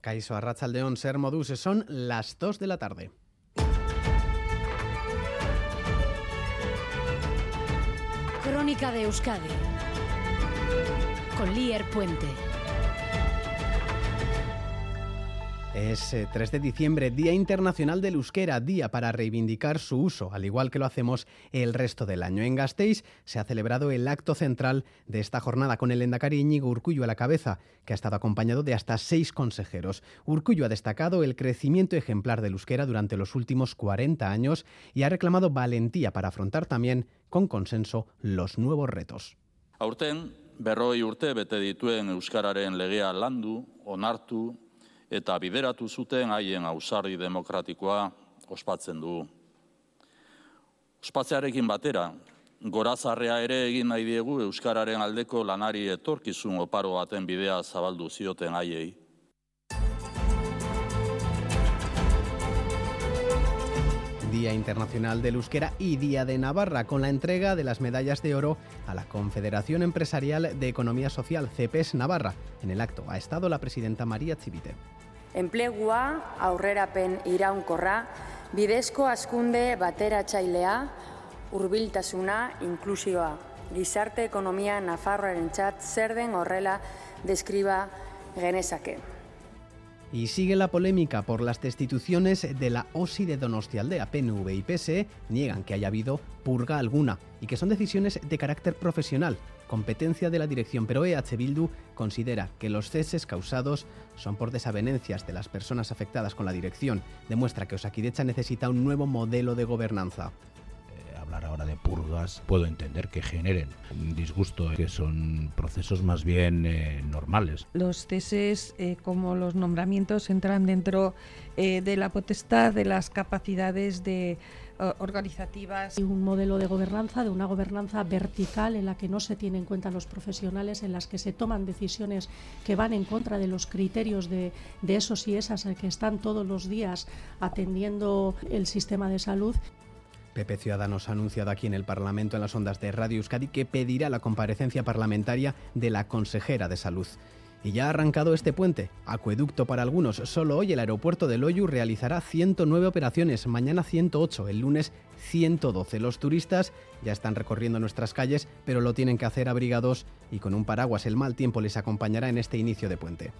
Caiso Arrachaldeón, Ser Modus, son las 2 de la tarde. Crónica de Euskadi con Lier Puente. Es 3 eh, de diciembre, Día Internacional del Euskera, día para reivindicar su uso, al igual que lo hacemos el resto del año. En Gasteiz se ha celebrado el acto central de esta jornada con el endacari Íñigo Urcullo a la cabeza, que ha estado acompañado de hasta seis consejeros. Urcullo ha destacado el crecimiento ejemplar del euskera durante los últimos 40 años y ha reclamado valentía para afrontar también, con consenso, los nuevos retos. Aurten, berroi urte bete dituen euskararen legea landu, onartu, eta bideratu zuten haien ausarri demokratikoa ospatzen du. Ospatzearekin batera, gorazarrea ere egin nahi diegu Euskararen aldeko lanari etorkizun oparo baten bidea zabaldu zioten haiei. Día Internacional del Euskera y Día de Navarra, con la entrega de las medallas de oro a la Confederación Empresarial de Economía Social, CEPES Navarra. En el acto ha estado la presidenta María Chivite. Enplegua, aurrerapen iraunkorra, bidezko askunde bateratzailea, hurbiltasuna, inklusioa. Gizarte ekonomia Nafarroaren txat zer den horrela deskriba genezake. Y sigue la polémica por las destituciones de la OSI de Donostialdea. PNV y PSE niegan que haya habido purga alguna y que son decisiones de carácter profesional, competencia de la dirección, pero EH Bildu considera que los ceses causados son por desavenencias de las personas afectadas con la dirección. Demuestra que Osakidecha necesita un nuevo modelo de gobernanza hablar ahora de purgas, puedo entender que generen un disgusto, que son procesos más bien eh, normales. Los ceses, eh, como los nombramientos, entran dentro eh, de la potestad de las capacidades de organizativas. Y un modelo de gobernanza, de una gobernanza vertical en la que no se tienen en cuenta los profesionales, en las que se toman decisiones que van en contra de los criterios de, de esos y esas que están todos los días atendiendo el sistema de salud. PP Ciudadanos ha anunciado aquí en el Parlamento en las ondas de Radio Euskadi que pedirá la comparecencia parlamentaria de la consejera de Salud. Y ya ha arrancado este puente, acueducto para algunos. Solo hoy el aeropuerto de Loyu realizará 109 operaciones, mañana 108, el lunes 112. Los turistas ya están recorriendo nuestras calles, pero lo tienen que hacer abrigados y con un paraguas. El mal tiempo les acompañará en este inicio de puente.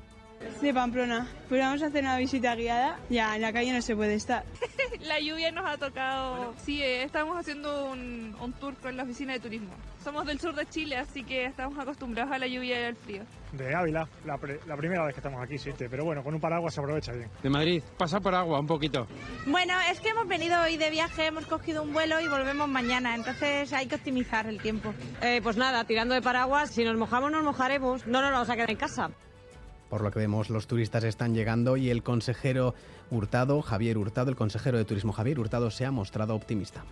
De Pamplona. Pues vamos a hacer una visita guiada. Ya, en la calle no se puede estar. la lluvia nos ha tocado. Sí, eh, estamos haciendo un, tour con la oficina de turismo. Somos del sur de Chile, así que estamos acostumbrados a la lluvia y al frío. De Ávila, la, primera vez que estamos aquí, sí, pero bueno, con un paraguas se aprovecha bien. De Madrid, pasa por agua un poquito. Bueno, es que hemos venido hoy de viaje, hemos cogido un vuelo y volvemos mañana, entonces hay que optimizar el tiempo. Eh, pues nada, tirando de paraguas, si nos mojamos nos mojaremos, no nos vamos a quedar en casa. Por lo que vemos, los turistas están llegando y el consejero Hurtado, Javier Hurtado, el consejero de Turismo Javier Hurtado, se ha mostrado optimista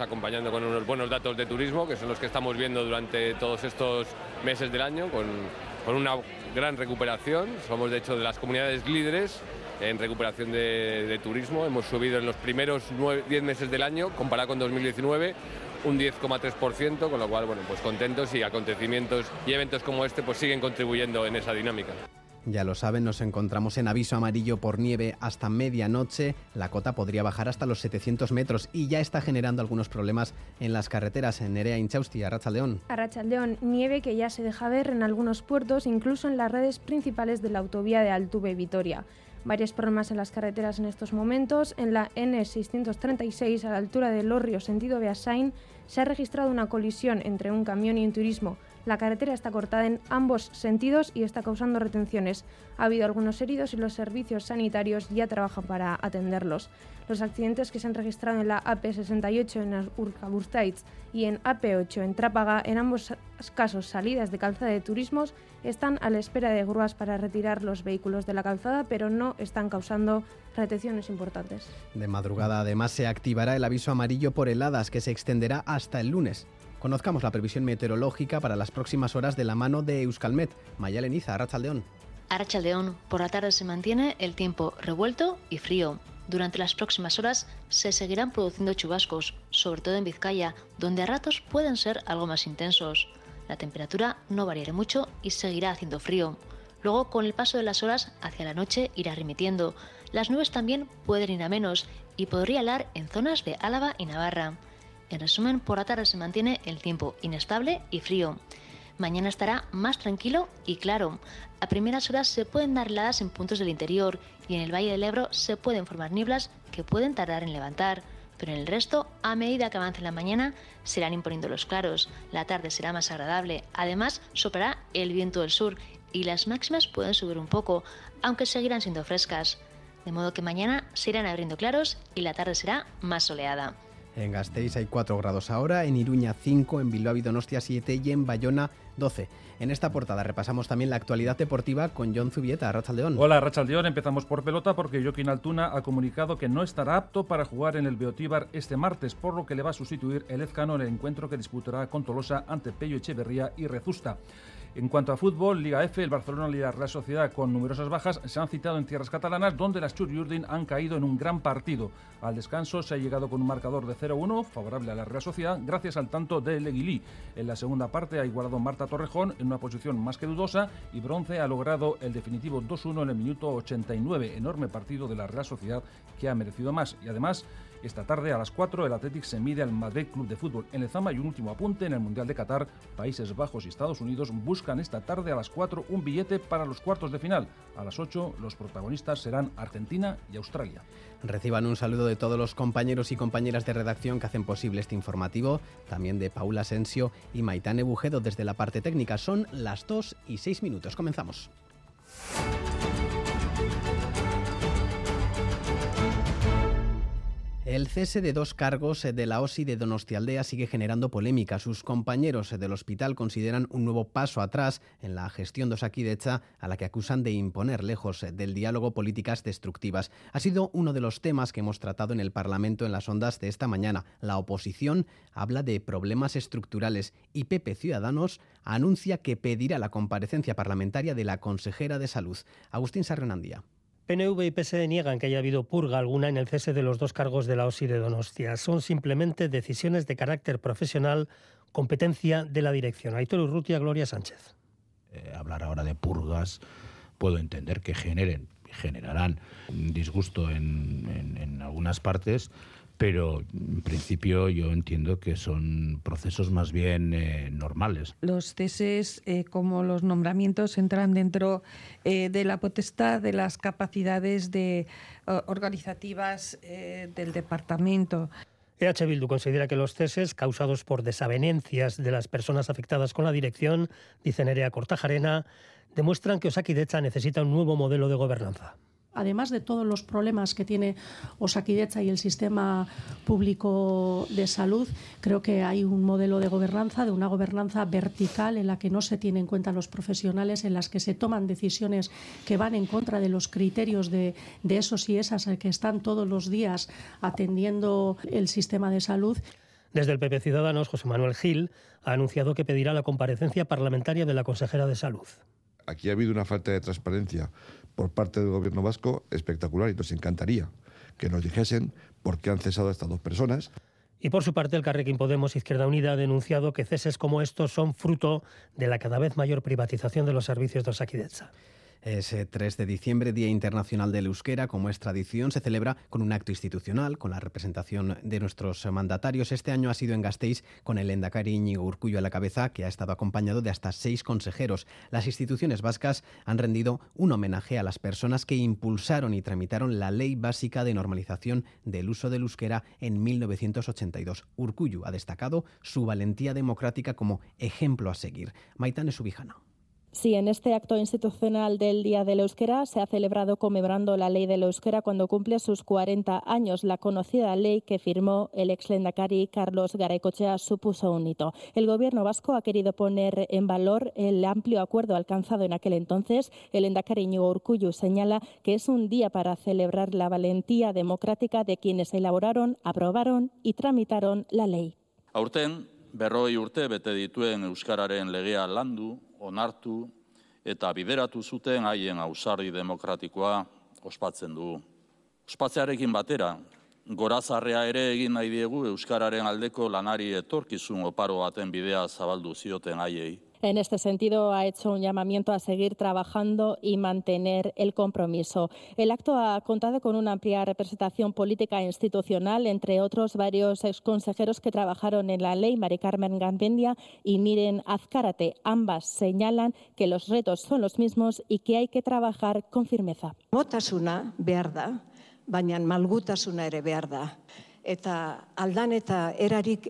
acompañando con unos buenos datos de turismo, que son los que estamos viendo durante todos estos meses del año, con, una gran recuperación. Somos, de hecho, de las comunidades líderes en recuperación de, turismo. Hemos subido en los primeros 10 meses del año, comparado con 2019, un 10,3%, con lo cual, bueno, pues contentos y acontecimientos y eventos como este pues siguen contribuyendo en esa dinámica. Ya lo saben, nos encontramos en aviso amarillo por nieve hasta medianoche. La cota podría bajar hasta los 700 metros y ya está generando algunos problemas en las carreteras en Nerea Inchausti, Arrachaldeón. Arrachaldeón, nieve que ya se deja ver en algunos puertos, incluso en las redes principales de la autovía de Altuve-Vitoria. Varios problemas en las carreteras en estos momentos. En la N636, a la altura de Lorrio, sentido Beasain, se ha registrado una colisión entre un camión y un turismo. La carretera está cortada en ambos sentidos y está causando retenciones. Ha habido algunos heridos y los servicios sanitarios ya trabajan para atenderlos. Los accidentes que se han registrado en la AP68 en Urkaburstaitz y en AP8 en Trápaga, en ambos casos salidas de calzada de turismos, están a la espera de grúas para retirar los vehículos de la calzada, pero no están causando retenciones importantes. De madrugada además se activará el aviso amarillo por heladas que se extenderá hasta el lunes. Conozcamos la previsión meteorológica para las próximas horas de la mano de Euskalmet. Mayaleniza, Arrachaldeón. Arrachaldeón, por la tarde se mantiene el tiempo revuelto y frío. Durante las próximas horas se seguirán produciendo chubascos, sobre todo en Vizcaya, donde a ratos pueden ser algo más intensos. La temperatura no variará mucho y seguirá haciendo frío. Luego, con el paso de las horas, hacia la noche irá remitiendo. Las nubes también pueden ir a menos y podría helar en zonas de Álava y Navarra. En resumen, por la tarde se mantiene el tiempo inestable y frío. Mañana estará más tranquilo y claro. A primeras horas se pueden dar heladas en puntos del interior y en el Valle del Ebro se pueden formar nieblas que pueden tardar en levantar. Pero en el resto, a medida que avance la mañana, se irán imponiendo los claros. La tarde será más agradable. Además, soplará el viento del sur y las máximas pueden subir un poco, aunque seguirán siendo frescas. De modo que mañana se irán abriendo claros y la tarde será más soleada. En Gasteiz hay 4 grados ahora, en Iruña 5, en Bilbao y Donostia 7 y en Bayona 12. En esta portada repasamos también la actualidad deportiva con John Zubieta, Rachaldeón. Hola, Rachaldeón. Empezamos por pelota porque Joaquín Altuna ha comunicado que no estará apto para jugar en el Beotíbar este martes, por lo que le va a sustituir el Ezcano en el encuentro que disputará con Tolosa ante Pello Echeverría y Rezusta. En cuanto a fútbol, Liga F, el Barcelona y la Sociedad con numerosas bajas se han citado en tierras catalanas donde las Churiurdin han caído en un gran partido. Al descanso se ha llegado con un marcador de 0-1 favorable a la Real Sociedad gracias al tanto de Leguilí. En la segunda parte ha igualado Marta Torrejón en una posición más que dudosa y Bronce ha logrado el definitivo 2-1 en el minuto 89. Enorme partido de la Real Sociedad que ha merecido más y además esta tarde a las 4 el Athletic se mide al Madrid Club de Fútbol en el Zama y un último apunte en el Mundial de Qatar. Países Bajos y Estados Unidos buscan esta tarde a las 4 un billete para los cuartos de final. A las 8 los protagonistas serán Argentina y Australia. Reciban un saludo de todos los compañeros y compañeras de redacción que hacen posible este informativo, también de Paula Asensio y Maitane Bujedo desde la parte técnica. Son las 2 y 6 minutos. Comenzamos. El cese de dos cargos de la OSI de Donostialdea sigue generando polémica. Sus compañeros del hospital consideran un nuevo paso atrás en la gestión de Osakidecha, a la que acusan de imponer lejos del diálogo políticas destructivas. Ha sido uno de los temas que hemos tratado en el Parlamento en las ondas de esta mañana. La oposición habla de problemas estructurales y Pepe Ciudadanos anuncia que pedirá la comparecencia parlamentaria de la consejera de Salud, Agustín Sarrenandía. PNV y PSD niegan que haya habido purga alguna en el cese de los dos cargos de la OSI de Donostia. Son simplemente decisiones de carácter profesional, competencia de la dirección. Aitor Urrutia, Gloria Sánchez. Eh, hablar ahora de purgas, puedo entender que generen, generarán disgusto en, en algunas partes, pero en principio yo entiendo que son procesos más bien eh, normales. Los ceses, eh, como los nombramientos, entran dentro eh, de la potestad de las capacidades de, organizativas del departamento. EH Bildu considera que los ceses causados por desavenencias de las personas afectadas con la dirección, dice Nerea Cortajarena, demuestran que Osakidecha necesita un nuevo modelo de gobernanza además de todos los problemas que tiene Osakidecha y el sistema público de salud, creo que hay un modelo de gobernanza, de una gobernanza vertical en la que no se tienen en cuenta los profesionales, en las que se toman decisiones que van en contra de los criterios de, de esos y esas que están todos los días atendiendo el sistema de salud. Desde el PP Ciudadanos, José Manuel Gil ha anunciado que pedirá la comparecencia parlamentaria de la consejera de Salud. Aquí ha habido una falta de transparencia por parte del gobierno vasco espectacular y nos encantaría que nos dijesen por qué han cesado a estas dos personas. Y por su parte, el Carrequín Podemos Izquierda Unida ha denunciado que ceses como estos son fruto de la cada vez mayor privatización de los servicios de Osakidecha. Ese 3 de diciembre, Día Internacional del Euskera, como es tradición, se celebra con un acto institucional, con la representación de nuestros mandatarios. Este año ha sido en Gasteiz con el Endacari Íñigo Urcullo a la cabeza, que ha estado acompañado de hasta seis consejeros. Las instituciones vascas han rendido un homenaje a las personas que impulsaron y tramitaron la Ley Básica de Normalización del Uso del Euskera en 1982. Urcullo ha destacado su valentía democrática como ejemplo a seguir. Maitane Subijana. Sí, en este acto institucional del Día del Euskera se ha celebrado conmemorando la ley del Euskera cuando cumple sus 40 años. La conocida ley que firmó el ex lendakari Carlos Garecochea supuso un hito. El gobierno vasco ha querido poner en valor el amplio acuerdo alcanzado en aquel entonces. El lendakari Ñugo Urcuyu señala que es un día para celebrar la valentía democrática de quienes elaboraron, aprobaron y tramitaron la ley. Aurten, berroi urte bete dituen Euskararen legea landu, onartu eta bideratu zuten haien ausardi demokratikoa ospatzen du. Ospatzearekin batera, gorazarrea ere egin nahi diegu Euskararen aldeko lanari etorkizun oparo baten bidea zabaldu zioten haiei. En este sentido, ha hecho un llamamiento a seguir trabajando y mantener el compromiso. El acto ha contado con una amplia representación política e institucional, entre otros varios exconsejeros que trabajaron en la ley, Mari Carmen Gambendia y Miren Azcárate. Ambas señalan que los retos son los mismos y que hay que trabajar con firmeza. Da, baina malgutasuna ere. Eta aldan eta erarik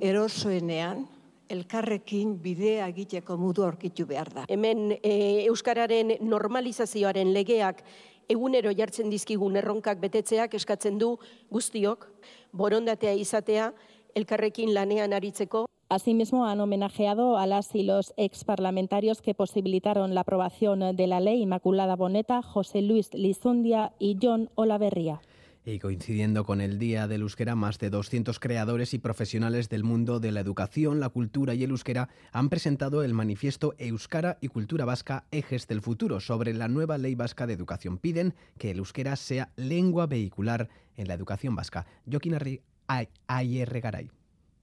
elkarrekin bidea egiteko modu aurkitu behar da. Hemen e, Euskararen normalizazioaren legeak egunero jartzen dizkigun erronkak betetzeak eskatzen du guztiok, borondatea izatea, elkarrekin lanean aritzeko. Asimismo, han homenajeado a las y los exparlamentarios que posibilitaron la aprobación de la ley Inmaculada Boneta, José Luis Lizundia y John Olaverría. Y coincidiendo con el Día del Euskera, más de 200 creadores y profesionales del mundo de la educación, la cultura y el euskera han presentado el manifiesto Euskara y Cultura Vasca Ejes del Futuro sobre la nueva Ley Vasca de Educación. Piden que el euskera sea lengua vehicular en la educación vasca. Joaquín Ayer Garay.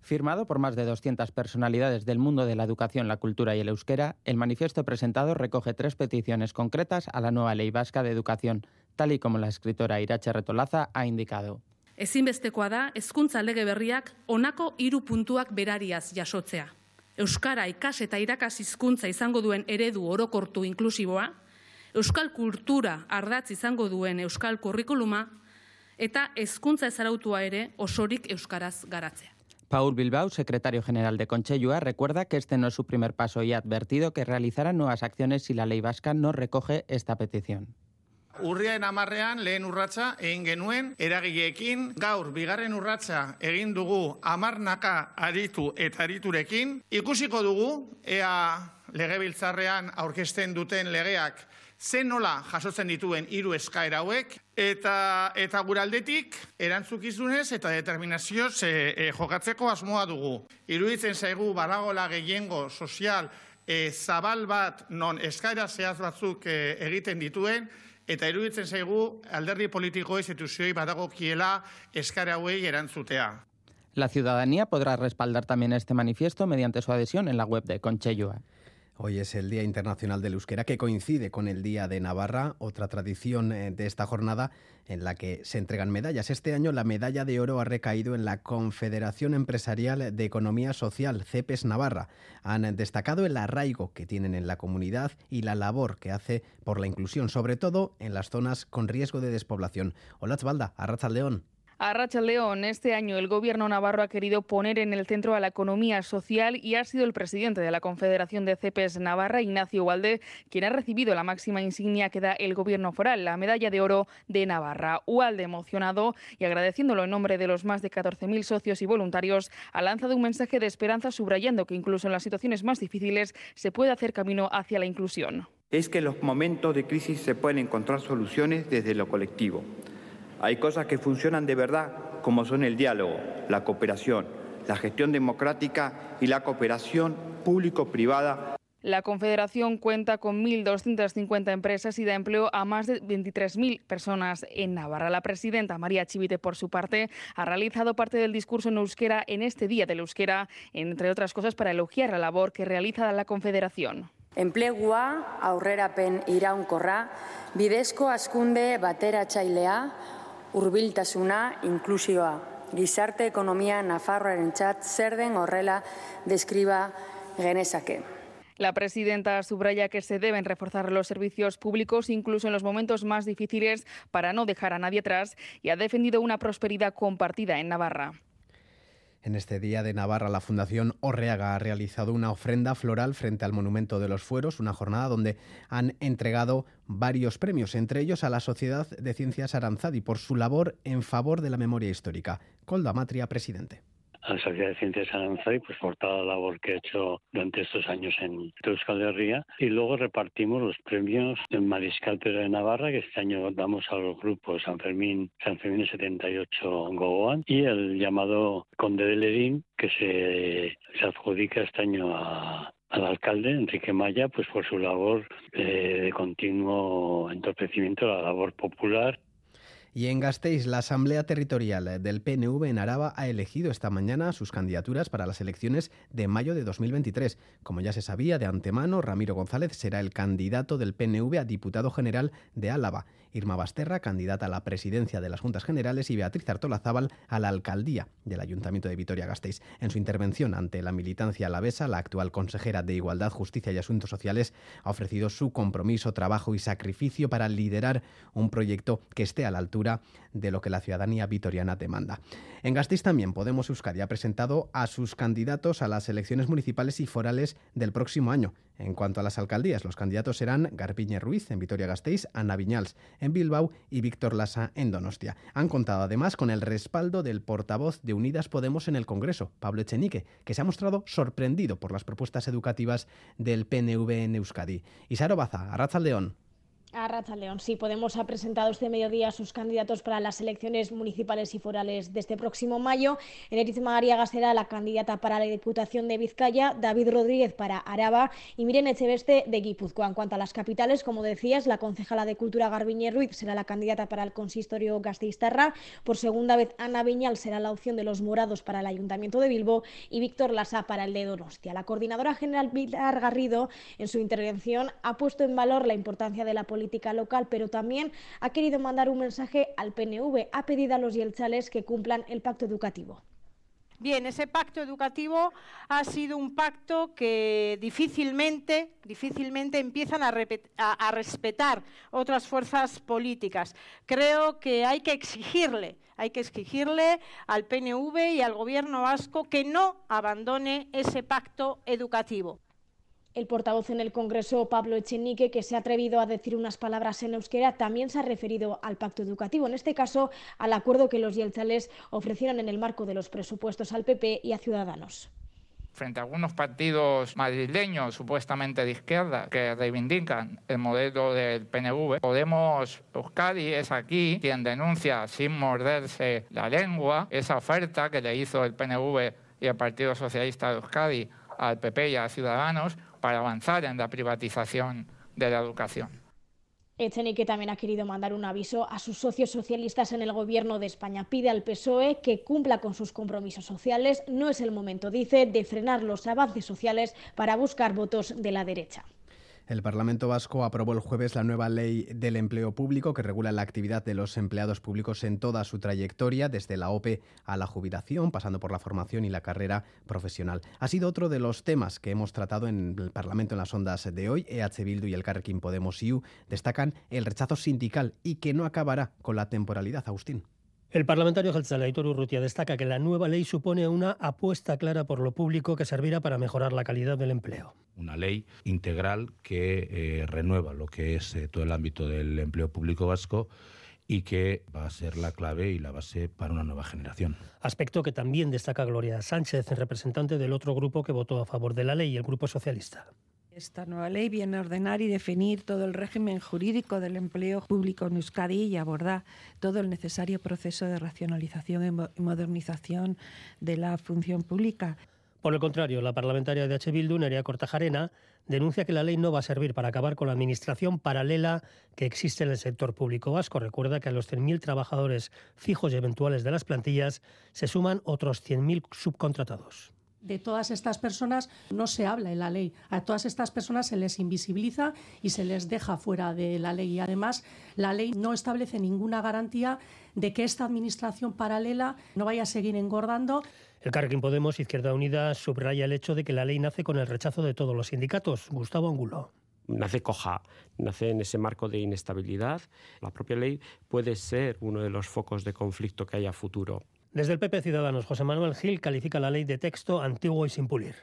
Firmado por más de 200 personalidades del mundo de la educación, la cultura y el euskera, el manifiesto presentado recoge tres peticiones concretas a la nueva Ley Vasca de Educación, tal y como la escritora Irache Retolaza ha indicado. Ezinbestekoa da hezkuntza lege berriak honako hiru puntuak berariaz jasotzea. Euskara ikas eta irakas hizkuntza izango duen eredu orokortu inklusiboa, euskal kultura ardatz izango duen euskal kurrikuluma eta hezkuntza ezarautua ere osorik euskaraz garatzea. Paul Bilbao, secretario general de Conchellua, recuerda que este no es su primer paso y ha advertido que realizará nuevas acciones si la ley vasca no recoge esta petición. Urriaren amarrean lehen urratsa egin genuen eragileekin, gaur bigarren urratsa egin dugu amarnaka aritu eta ariturekin. Ikusiko dugu, ea legebiltzarrean aurkezten duten legeak zen nola jasotzen dituen hiru eskaera hauek, eta, eta guraldetik erantzukizunez eta determinazioz e, jokatzeko asmoa dugu. Iruditzen zaigu baragola gehiengo sozial e, zabal bat non eskaera zehaz batzuk e, egiten dituen, eta iruditzen zaigu alderdi politiko instituzioi badago kiela eskara hauei erantzutea. La ciudadanía podrá respaldar también este manifiesto mediante su adhesión en la web de Conchellua. Hoy es el Día Internacional del Euskera que coincide con el Día de Navarra, otra tradición eh, de esta jornada en la que se entregan medallas. Este año la medalla de oro ha recaído en la Confederación Empresarial de Economía Social, CEPES Navarra. Han destacado el arraigo que tienen en la comunidad y la labor que hace por la inclusión, sobre todo en las zonas con riesgo de despoblación. Hola, Tzbalda, Arracha León. A Racha León, este año el gobierno navarro ha querido poner en el centro a la economía social y ha sido el presidente de la Confederación de CEPES Navarra, Ignacio Walde, quien ha recibido la máxima insignia que da el gobierno foral, la medalla de oro de Navarra. Walde, emocionado y agradeciéndolo en nombre de los más de 14.000 socios y voluntarios, ha lanzado un mensaje de esperanza subrayando que incluso en las situaciones más difíciles se puede hacer camino hacia la inclusión. Es que en los momentos de crisis se pueden encontrar soluciones desde lo colectivo hay cosas que funcionan de verdad, como son el diálogo, la cooperación, la gestión democrática y la cooperación público-privada. La Confederación cuenta con 1.250 empresas y da empleo a más de 23.000 personas en Navarra. La presidenta María Chivite, por su parte, ha realizado parte del discurso en euskera en este Día del Euskera, entre otras cosas para elogiar la labor que realiza la Confederación. Enplegua, aurrerapen iraunkorra, bidezko askunde bateratzailea, hurbiltasuna, inklusioa. Gizarte ekonomia Nafarroaren txat zer den horrela deskriba genezake. La presidenta subraya que se deben reforzar los servicios públicos incluso en los momentos más difíciles para no dejar a nadie atrás y ha defendido una prosperidad compartida en Navarra. En este día de Navarra, la Fundación Orreaga ha realizado una ofrenda floral frente al Monumento de los Fueros, una jornada donde han entregado varios premios, entre ellos a la Sociedad de Ciencias Aranzadi por su labor en favor de la memoria histórica. Colda Matria, presidente a la Sociedad de Ciencias Aranzadi pues por toda la labor que ha hecho durante estos años en Euskal Herria. Y luego repartimos los premios del Mariscal Pedro de Navarra que este año damos a los grupos San Fermín, San Fermín 78 Gogoan y el llamado Conde de Lerín que se, se adjudica este año a, al alcalde Enrique Maya pues por su labor eh, de continuo entorpecimiento de la labor popular Y en Gasteiz, la Asamblea Territorial del PNV en Araba ha elegido esta mañana sus candidaturas para las elecciones de mayo de 2023. Como ya se sabía de antemano, Ramiro González será el candidato del PNV a diputado general de Álava. Irma Basterra, candidata a la presidencia de las Juntas Generales, y Beatriz Artola-Zábal a la alcaldía del Ayuntamiento de Vitoria-Gasteiz. En su intervención ante la militancia alavesa, la actual consejera de Igualdad, Justicia y Asuntos Sociales ha ofrecido su compromiso, trabajo y sacrificio para liderar un proyecto que esté a la altura de lo que la ciudadanía vitoriana demanda. En Gasteiz también Podemos Euskadi ha presentado a sus candidatos a las elecciones municipales y forales del próximo año. En cuanto a las alcaldías, los candidatos serán Garpiñe Ruiz en Vitoria-Gasteiz, Ana Viñals en Bilbao y Víctor Lasa en Donostia. Han contado además con el respaldo del portavoz de Unidas Podemos en el Congreso, Pablo Echenique, que se ha mostrado sorprendido por las propuestas educativas del PNV en Euskadi. Isaro Baza, Arrazaldeón. A León, sí, Podemos ha presentado este mediodía sus candidatos para las elecciones municipales y forales de este próximo mayo. Eneriz Magariaga será la candidata para la Diputación de Vizcaya, David Rodríguez para Araba y Miren Echeveste de Guipúzcoa. En cuanto a las capitales, como decías, la concejala de Cultura Garbiñe Ruiz será la candidata para el consistorio Gasteiztarra. Por segunda vez, Ana Viñal será la opción de los morados para el Ayuntamiento de Bilbo y Víctor Lasa para el de Donostia. La coordinadora general Pilar Garrido, en su intervención, ha puesto en valor la importancia de la política local, pero también ha querido mandar un mensaje al PNV. Ha pedido a los yelchales que cumplan el pacto educativo. Bien, ese pacto educativo ha sido un pacto que difícilmente, difícilmente empiezan a, a, respetar otras fuerzas políticas. Creo que hay que exigirle, hay que exigirle al PNV y al Gobierno vasco que no abandone ese pacto educativo. El portavoz en el Congreso, Pablo Echenique, que se ha atrevido a decir unas palabras en euskera, también se ha referido al pacto educativo, en este caso al acuerdo que los yelchales ofrecieron en el marco de los presupuestos al PP y a Ciudadanos. Frente a algunos partidos madrileños supuestamente de izquierda que reivindican el modelo del PNV, Podemos Euskadi es aquí quien denuncia sin morderse la lengua esa oferta que le hizo el PNV y el Partido Socialista de Euskadi al PP y a Ciudadanos para avanzar en la privatización de la educación. Echenique también ha querido mandar un aviso a sus socios socialistas en el gobierno de España. Pide al PSOE que cumpla con sus compromisos sociales. No es el momento, dice, de frenar los avances sociales para buscar votos de la derecha. El Parlamento Vasco aprobó el jueves la nueva ley del empleo público que regula la actividad de los empleados públicos en toda su trayectoria, desde la OPE a la jubilación, pasando por la formación y la carrera profesional. Ha sido otro de los temas que hemos tratado en el Parlamento en las ondas de hoy. EH Bildu y el Carrequín Podemos IU destacan el rechazo sindical y que no acabará con la temporalidad, Agustín. El parlamentario Aitor Urrutia destaca que la nueva ley supone una apuesta clara por lo público que servirá para mejorar la calidad del empleo. Una ley integral que eh, renueva lo que es eh, todo el ámbito del empleo público vasco y que va a ser la clave y la base para una nueva generación. Aspecto que también destaca Gloria Sánchez, representante del otro grupo que votó a favor de la ley, el Grupo Socialista. Esta nueva ley viene a ordenar y definir todo el régimen jurídico del empleo público en Euskadi y abordar todo el necesario proceso de racionalización y modernización de la función pública. Por el contrario, la parlamentaria de H. Bildu, Nerea Cortajarena, denuncia que la ley no va a servir para acabar con la administración paralela que existe en el sector público vasco. Recuerda que a los 100.000 trabajadores fijos y eventuales de las plantillas se suman otros 100.000 subcontratados de todas estas personas no se habla en la ley. A todas estas personas se les invisibiliza y se les deja fuera de la ley. Y además, la ley no establece ninguna garantía de que esta administración paralela no vaya a seguir engordando. El Carrequín Podemos, Izquierda Unida, subraya el hecho de que la ley nace con el rechazo de todos los sindicatos. Gustavo Angulo nace coja, nace en ese marco de inestabilidad. La propia ley puede ser uno de los focos de conflicto que haya futuro. Desde el PP Ciudadanos, José Manuel Gil califica la ley de texto antiguo y sin pulir.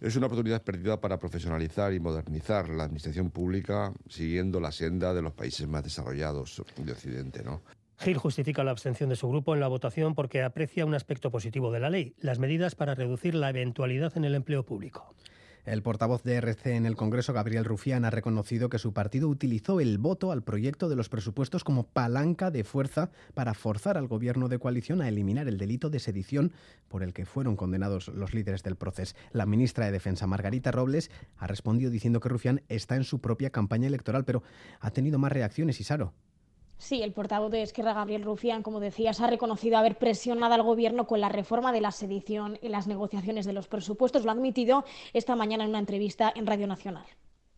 Es una oportunidad perdida para profesionalizar y modernizar la administración pública siguiendo la senda de los países más desarrollados de Occidente. ¿no? Gil justifica la abstención de su grupo en la votación porque aprecia un aspecto positivo de la ley, las medidas para reducir la eventualidad en el empleo público. El portavoz de RC en el Congreso, Gabriel Rufián, ha reconocido que su partido utilizó el voto al proyecto de los presupuestos como palanca de fuerza para forzar al gobierno de coalición a eliminar el delito de sedición por el que fueron condenados los líderes del proceso. La ministra de Defensa, Margarita Robles, ha respondido diciendo que Rufián está en su propia campaña electoral, pero ha tenido más reacciones, Isaro. Sí, el portavoz de Esquerra, Gabriel Rufián, como decías, ha reconocido haber presionado al Gobierno con la reforma de la sedición en las negociaciones de los presupuestos. Lo ha admitido esta mañana en una entrevista en Radio Nacional.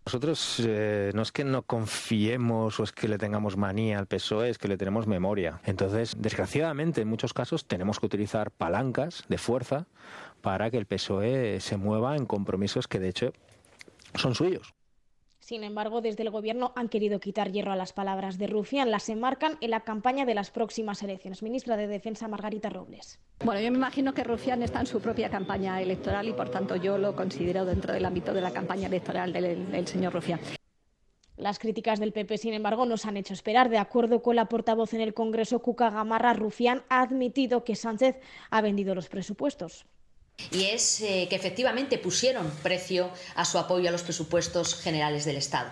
Nosotros eh, no es que no confiemos o es que le tengamos manía al PSOE, es que le tenemos memoria. Entonces, desgraciadamente, en muchos casos tenemos que utilizar palancas de fuerza para que el PSOE se mueva en compromisos que, de hecho, son suyos. Sin embargo, desde el Gobierno han querido quitar hierro a las palabras de Rufián. Las enmarcan en la campaña de las próximas elecciones. Ministra de Defensa, Margarita Robles. Bueno, yo me imagino que Rufián está en su propia campaña electoral y, por tanto, yo lo considero dentro del ámbito de la campaña electoral del, del señor Rufián. Las críticas del PP, sin embargo, nos han hecho esperar. De acuerdo con la portavoz en el Congreso, Cuca Gamarra, Rufián ha admitido que Sánchez ha vendido los presupuestos y es eh, que efectivamente pusieron precio a su apoyo a los presupuestos generales del Estado.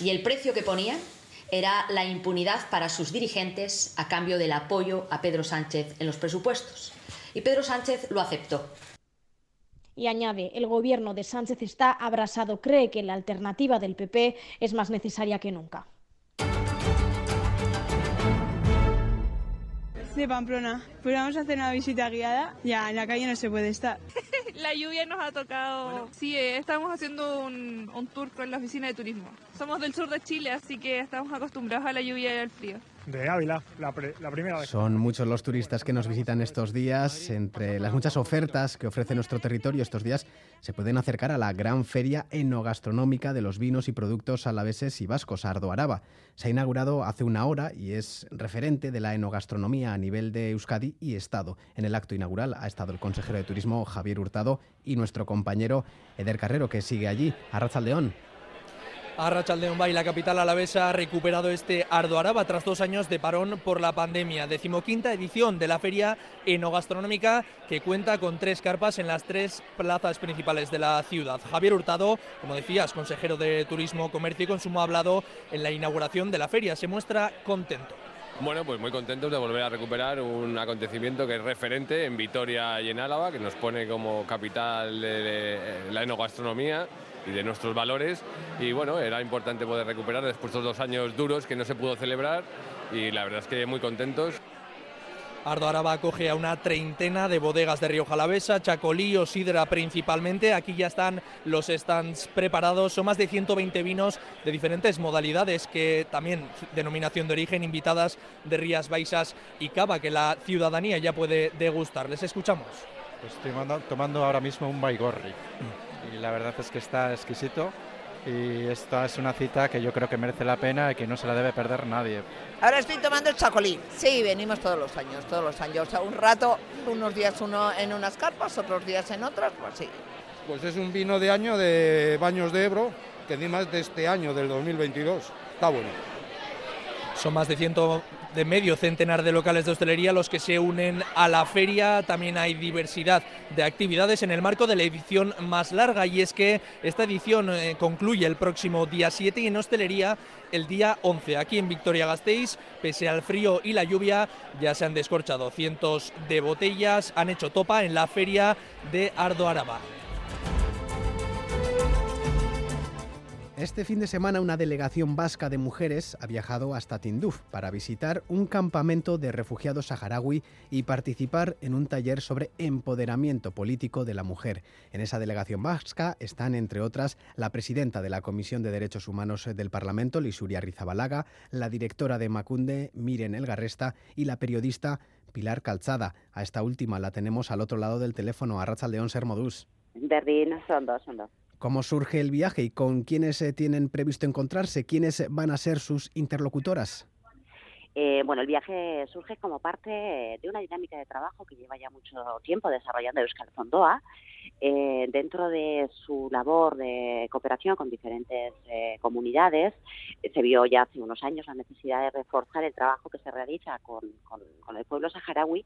Y el precio que ponían era la impunidad para sus dirigentes a cambio del apoyo a Pedro Sánchez en los presupuestos. Y Pedro Sánchez lo aceptó. Y añade, el gobierno de Sánchez está abrasado, cree que la alternativa del PP es más necesaria que nunca. De Pamplona. Pues vamos a hacer una visita guiada. Ya, en la calle no se puede estar. la lluvia nos ha tocado. Sí, eh, estamos haciendo un, un tour con la oficina de turismo. Somos del sur de Chile, así que estamos acostumbrados a la lluvia y al frío de Ávila, la, primera vez. Son muchos los turistas que nos visitan estos días. Entre las muchas ofertas que ofrece nuestro territorio estos días, se pueden acercar a la gran feria enogastronómica de los vinos y productos alaveses y vascos, Ardo Araba. Se ha inaugurado hace una hora y es referente de la enogastronomía a nivel de Euskadi y Estado. En el acto inaugural ha estado el consejero de Turismo Javier Hurtado y nuestro compañero Eder Carrero, que sigue allí. Arrachaldeón. Arrachaldeón Bay, la capital alavesa, ha recuperado este Ardo Araba tras dos años de parón por la pandemia. Decimoquinta edición de la feria enogastronómica que cuenta con tres carpas en las tres plazas principales de la ciudad. Javier Hurtado, como decías, consejero de Turismo, Comercio y Consumo, ha hablado en la inauguración de la feria. Se muestra contento. Bueno, pues muy contentos de volver a recuperar un acontecimiento que es referente en Vitoria y en Álava, que nos pone como capital de la enogastronomía y de nuestros valores. Y bueno, era importante poder recuperar después de estos dos años duros que no se pudo celebrar y la verdad es que muy contentos. Ardo Araba acoge a una treintena de bodegas de Río Jalavesa, Chacolí o Sidra principalmente. Aquí ya están los stands preparados. Son más de 120 vinos de diferentes modalidades que también denominación de origen, invitadas de Rías Baixas y Cava, que la ciudadanía ya puede degustar. Les escuchamos. Pues estoy tomando ahora mismo un Baigorri y la verdad es que está exquisito y esta es una cita que yo creo que merece la pena y que no se la debe perder nadie. Ahora estoy tomando el chacolí. Sí, venimos todos los años, todos los años. O sea, un rato, unos días uno en unas carpas, otros días en otras, pues sí. Pues es un vino de año de Baños de Ebro, que encima es de este año, del 2022. Está bueno. Son más de ciento de medio centenar de locales de hostelería los que se unen a la feria. También hay diversidad de actividades en el marco de la edición más larga y es que esta edición eh, concluye el próximo día 7 y en hostelería el día 11. Aquí en Victoria-Gasteiz, pese al frío y la lluvia, ya se han descorchado cientos de botellas, han hecho topa en la feria de Ardo Araba. Este fin de semana una delegación vasca de mujeres ha viajado hasta Tinduf para visitar un campamento de refugiados saharaui y participar en un taller sobre empoderamiento político de la mujer. En esa delegación vasca están, entre otras, la presidenta de la Comisión de Derechos Humanos del Parlamento, Lisuria Rizabalaga, la directora de Macunde, Miren Elgarresta, y la periodista Pilar Calzada. A esta última la tenemos al otro lado del teléfono, a León Sermodús. Berlín, son dos, son dos cómo surge el viaje y con quiénes eh, tienen previsto encontrarse, quiénes van a ser sus interlocutoras. Eh, bueno, el viaje surge como parte de una dinámica de trabajo que lleva ya mucho tiempo desarrollando Euskal Fondoa. Eh, dentro de su labor de cooperación con diferentes eh, comunidades, eh, se vio ya hace unos años la necesidad de reforzar el trabajo que se realiza con, el pueblo saharaui.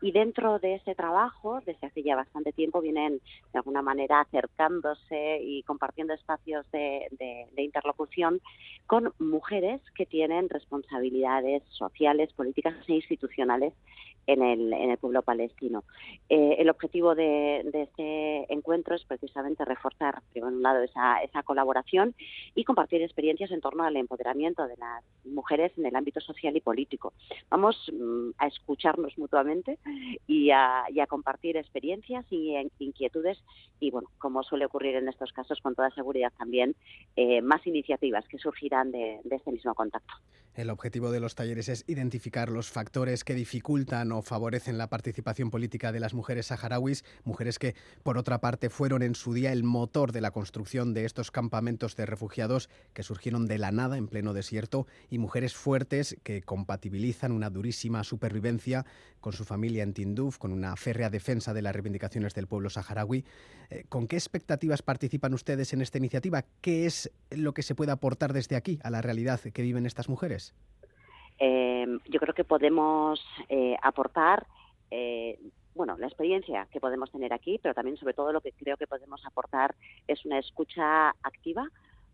Y dentro de ese trabajo, desde hace ya bastante tiempo, vienen de alguna manera acercándose y compartiendo espacios de, interlocución con mujeres que tienen responsabilidades sociales, políticas e institucionales en el, en el pueblo palestino. Eh, el objetivo de, este encuentro es precisamente reforzar, por un lado, esa, esa colaboración y compartir experiencias en torno al empoderamiento de las mujeres en el ámbito social y político. Vamos mm, a escucharnos mutuamente y a, compartir experiencias y inquietudes y, bueno, como suele ocurrir en estos casos, con toda seguridad también, eh, más iniciativas que surgirán de, de este mismo contacto. El objetivo de los talleres es identificar los factores que dificultan o favorecen la participación política de las mujeres saharauis, mujeres que, por otra parte, fueron en su día el motor de la construcción de estos campamentos de refugiados que surgieron de la nada en pleno desierto, y mujeres fuertes que compatibilizan una durísima supervivencia con su familia en Tinduf, con una férrea defensa de las reivindicaciones del pueblo saharaui. Eh, ¿Con qué expectativas participan ustedes en esta iniciativa? ¿Qué es lo que se puede aportar desde aquí a la realidad que viven estas mujeres? Eh, yo creo que podemos eh, aportar eh, bueno, la experiencia que podemos tener aquí, pero también sobre todo lo que creo que podemos aportar es una escucha activa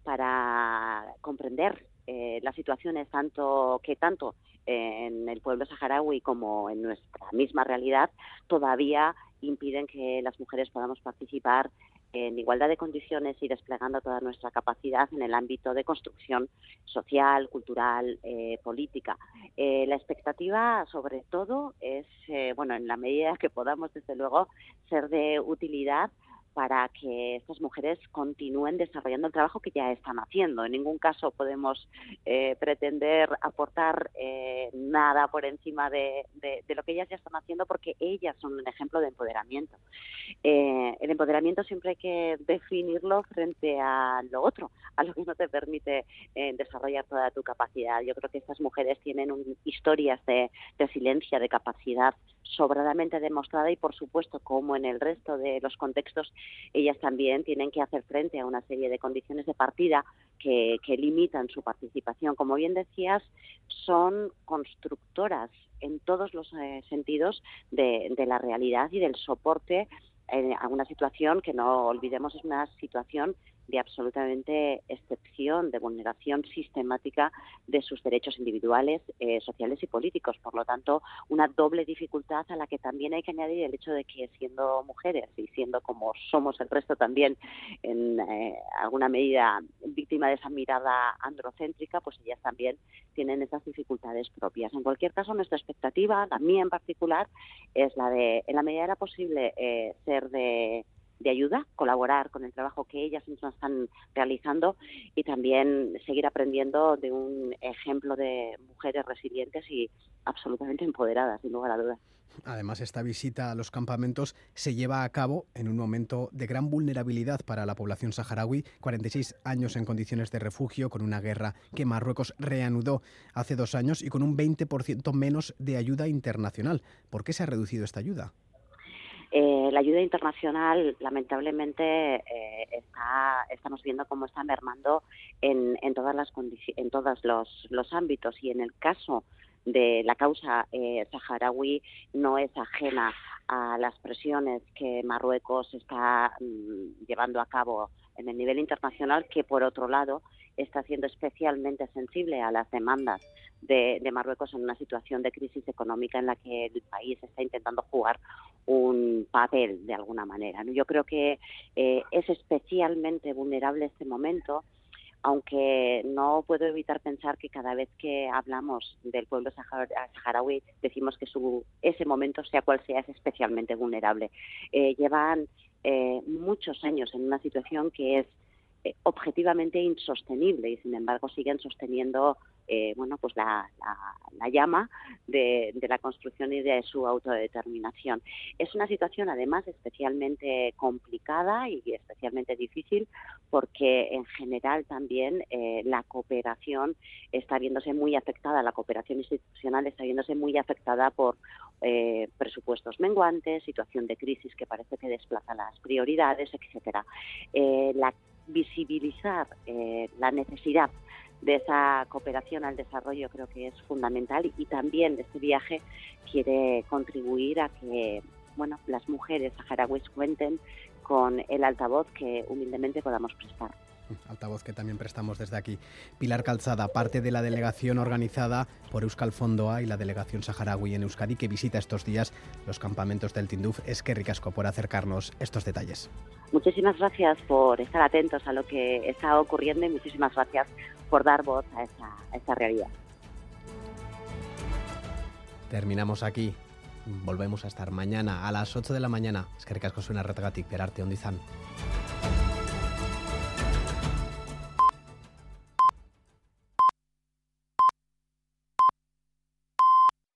para comprender las situaciones tanto que tanto en el pueblo saharaui como en nuestra misma realidad todavía impiden que las mujeres podamos participar en igualdad de condiciones y desplegando toda nuestra capacidad en el ámbito de construcción social, cultural, eh, política. Eh, la expectativa, sobre todo, es, eh, bueno, en la medida que podamos, desde luego, ser de utilidad para que estas mujeres continúen desarrollando el trabajo que ya están haciendo. En ningún caso podemos eh, pretender aportar eh, nada por encima de, lo que ellas ya están haciendo porque ellas son un ejemplo de empoderamiento. Eh, el empoderamiento siempre hay que definirlo frente a lo otro, a lo que no te permite desarrollar toda tu capacidad. Yo creo que estas mujeres tienen historias de resiliencia, de capacidad sobradamente demostrada y, por supuesto, como en el resto de los contextos, ellas también tienen que hacer frente a una serie de condiciones de partida que, limitan su participación. Como bien decías, son constructoras en todos los eh, sentidos de, de la realidad y del soporte a una situación que no olvidemos es una situación de absolutamente excepción, de vulneración sistemática de sus derechos individuales, eh, sociales y políticos. Por lo tanto, una doble dificultad a la que también hay que añadir el hecho de que siendo mujeres y siendo como somos el resto también en eh, alguna medida víctima de esa mirada androcéntrica, pues ellas también tienen esas dificultades propias. En cualquier caso, nuestra expectativa, la mía en particular, es la de, en la medida de la posible, eh, ser de de ayuda, colaborar con el trabajo que ellas mismas están realizando y también seguir aprendiendo de un ejemplo de mujeres resilientes y absolutamente empoderadas, sin lugar a dudas. Además, esta visita a los campamentos se lleva a cabo en un momento de gran vulnerabilidad para la población saharaui, 46 años en condiciones de refugio, con una guerra que Marruecos reanudó hace dos años y con un 20% menos de ayuda internacional. ¿Por qué se ha reducido esta ayuda? Eh, la ayuda internacional, lamentablemente, eh, está, estamos viendo cómo está mermando en, en todas las en todos los, los, ámbitos. Y en el caso de la causa eh, saharaui no es ajena a las presiones que Marruecos está mm, llevando a cabo en el nivel internacional, que por otro lado está siendo especialmente sensible a las demandas de, Marruecos en una situación de crisis económica en la que el país está intentando jugar un papel de alguna manera. Yo creo que eh, es especialmente vulnerable este momento aunque no puedo evitar pensar que cada vez que hablamos del pueblo saharaui decimos que su, ese momento, sea cual sea, es especialmente vulnerable. Eh, llevan eh, muchos años en una situación que es objetivamente insostenible y sin embargo siguen sosteniendo eh, bueno pues la, la, llama de, la construcción y de su autodeterminación. Es una situación además especialmente complicada y especialmente difícil porque en general también eh, la cooperación está viéndose muy afectada la cooperación institucional está viéndose muy afectada por presupuestos menguantes situación de crisis que parece que desplaza las prioridades etcétera. La visibilizar eh, la necesidad de esa cooperación al desarrollo creo que es fundamental y también este viaje quiere contribuir a que bueno las mujeres saharauis cuenten con el altavoz que humildemente podamos prestar. Altavoz que también prestamos desde aquí. Pilar Calzada, parte de la delegación organizada por Euskal Fondoa y la delegación saharaui en Euskadi que visita estos días los campamentos del Tinduf. Es que ricasco por acercarnos estos detalles. Muchísimas gracias por estar atentos a lo que está ocurriendo y muchísimas gracias por dar voz a esta, a esta realidad. Terminamos aquí. Volvemos a estar mañana a las 8 de la mañana. Es que ricasco suena retagatik, perarte ondizan.